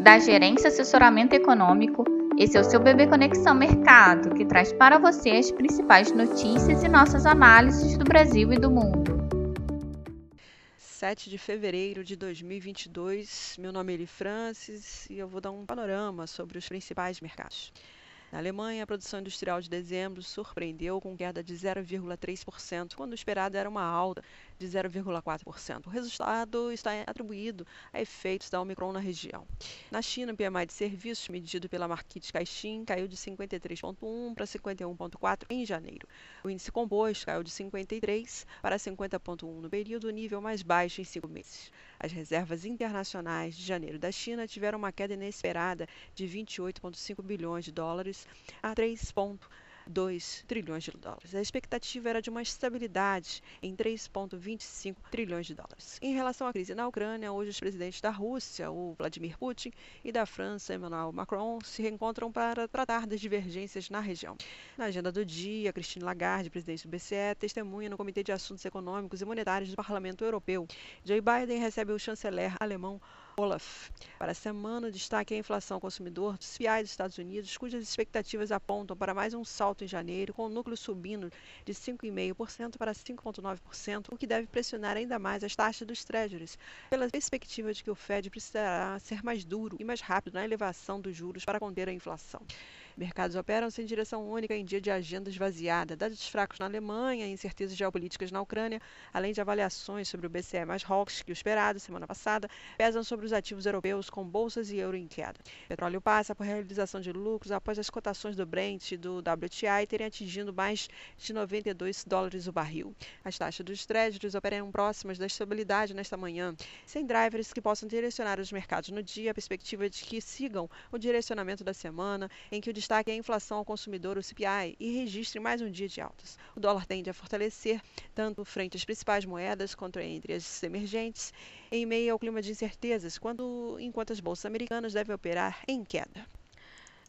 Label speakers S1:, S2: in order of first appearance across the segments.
S1: da Gerência Assessoramento Econômico. Esse é o seu Bebê Conexão Mercado, que traz para você as principais notícias e nossas análises do Brasil e do mundo.
S2: 7 de fevereiro de 2022. Meu nome é Eli Francis e eu vou dar um panorama sobre os principais mercados. Na Alemanha, a produção industrial de dezembro surpreendeu com queda de 0,3%, quando esperado era uma alta de 0,4%. O resultado está atribuído a efeitos da Omicron na região. Na China, o PMI de serviços, medido pela Market Caixin, caiu de 53,1 para 51,4 em janeiro. O índice composto caiu de 53 para 50,1 no período, nível mais baixo em cinco meses. As reservas internacionais de janeiro da China tiveram uma queda inesperada de 28,5 bilhões de dólares a 3,2 trilhões de dólares. A expectativa era de uma estabilidade em 3,25 trilhões de dólares. Em relação à crise na Ucrânia, hoje os presidentes da Rússia, o Vladimir Putin, e da França, Emmanuel Macron, se reencontram para tratar das divergências na região. Na agenda do dia, Christine Lagarde, presidente do BCE, testemunha no Comitê de Assuntos Econômicos e Monetários do Parlamento Europeu. Joe Biden recebe o chanceler alemão Olaf. Para a semana, destaque a inflação consumidor dos PI dos Estados Unidos, cujas expectativas apontam para mais um salto em janeiro, com o núcleo subindo de 5,5% para 5,9%, o que deve pressionar ainda mais as taxas dos treasuries, pela perspectiva de que o Fed precisará ser mais duro e mais rápido na elevação dos juros para conter a inflação. Mercados operam sem direção única em dia de agenda esvaziada. Dados fracos na Alemanha, incertezas geopolíticas na Ucrânia, além de avaliações sobre o BCE mais hawks que o esperado semana passada, pesam sobre os ativos europeus com bolsas e euro em queda. Petróleo passa por realização de lucros após as cotações do Brent e do WTI terem atingido mais de 92 dólares o barril. As taxas dos créditos operam próximas da estabilidade nesta manhã, sem drivers que possam direcionar os mercados no dia, a perspectiva de que sigam o direcionamento da semana, em que o é a inflação ao consumidor, o CPI, e registre mais um dia de altas. O dólar tende a fortalecer tanto frente às principais moedas quanto entre as emergentes, em meio ao clima de incertezas, quando, enquanto as bolsas americanas devem operar em queda.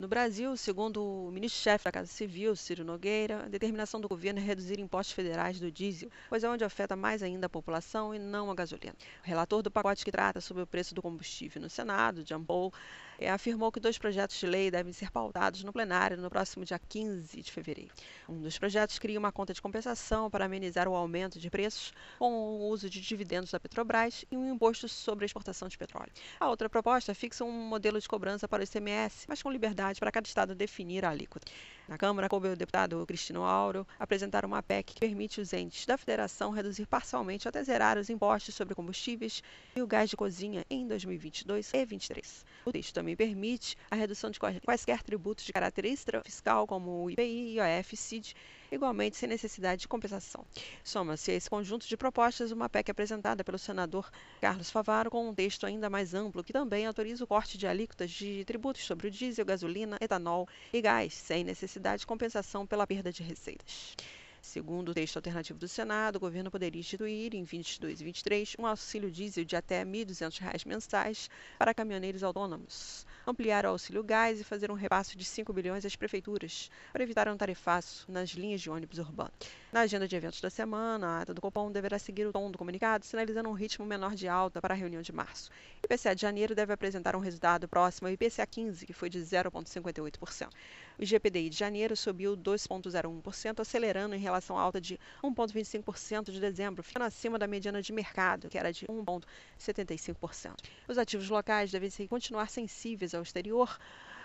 S2: No Brasil, segundo o ministro-chefe da Casa Civil, Ciro Nogueira, a determinação do governo é reduzir impostos federais do diesel, pois é onde afeta mais ainda a população e não a gasolina. O relator do pacote que trata sobre o preço do combustível no Senado, Jean Paul, afirmou que dois projetos de lei devem ser pautados no plenário no próximo dia 15 de fevereiro. Um dos projetos cria uma conta de compensação para amenizar o aumento de preços com o uso de dividendos da Petrobras e um imposto sobre a exportação de petróleo. A outra proposta fixa um modelo de cobrança para o ICMS, mas com liberdade para cada estado definir a alíquota. Na Câmara, coube o deputado Cristino Auro apresentar uma PEC que permite os entes da federação reduzir parcialmente até zerar os impostos sobre combustíveis e o gás de cozinha em 2022 e 2023. O texto também permite a redução de quaisquer tributos de caráter extrafiscal, como o IPI, IOF, CID, igualmente sem necessidade de compensação. Soma-se a esse conjunto de propostas uma PEC apresentada pelo senador Carlos Favaro com um texto ainda mais amplo que também autoriza o corte de alíquotas de tributos sobre o diesel, gasolina, etanol e gás, sem necessidade de compensação pela perda de receitas. Segundo o texto alternativo do Senado, o governo poderia instituir, em 22 e 23, um auxílio diesel de até R$ 1.200 mensais para caminhoneiros autônomos, ampliar o auxílio gás e fazer um repasse de 5 bilhões às prefeituras para evitar um tarifaço nas linhas de ônibus urbanos. Na agenda de eventos da semana, a ata do Copom deverá seguir o tom do comunicado, sinalizando um ritmo menor de alta para a reunião de março. O IPCA de janeiro deve apresentar um resultado próximo ao IPCA 15, que foi de 0,58%. O IGPDI de janeiro subiu 2,01%, acelerando em relação à alta de 1,25% de dezembro, ficando acima da mediana de mercado, que era de 1,75%. Os ativos locais devem continuar sensíveis ao exterior,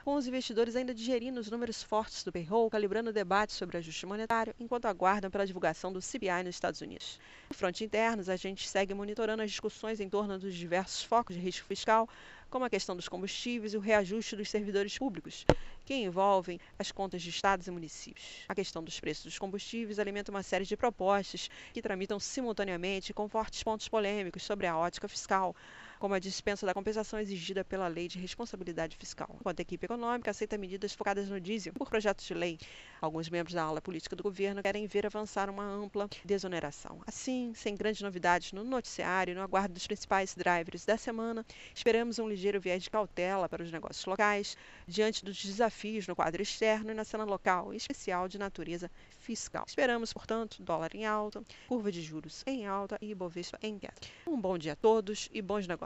S2: com os investidores ainda digerindo os números fortes do payroll, calibrando o debate sobre ajuste monetário, enquanto aguardam pela divulgação do CBI nos Estados Unidos. No fronte internos, a gente segue monitorando as discussões em torno dos diversos focos de risco fiscal, como a questão dos combustíveis e o reajuste dos servidores públicos, que envolvem as contas de estados e municípios. A questão dos preços dos combustíveis alimenta uma série de propostas que tramitam simultaneamente com fortes pontos polêmicos sobre a ótica fiscal, como a dispensa da compensação exigida pela Lei de Responsabilidade Fiscal. Enquanto a equipe econômica aceita medidas focadas no diesel por projetos de lei, alguns membros da ala política do governo querem ver avançar uma ampla desoneração. Assim, sem grandes novidades no noticiário, no aguardo dos principais drivers da semana, esperamos um ligeiro viés de cautela para os negócios locais, diante dos desafios no quadro externo e na cena local, em especial de natureza fiscal. Esperamos, portanto, dólar em alta, curva de juros em alta e Ibovespa em queda. Um bom dia a todos e bons negócios.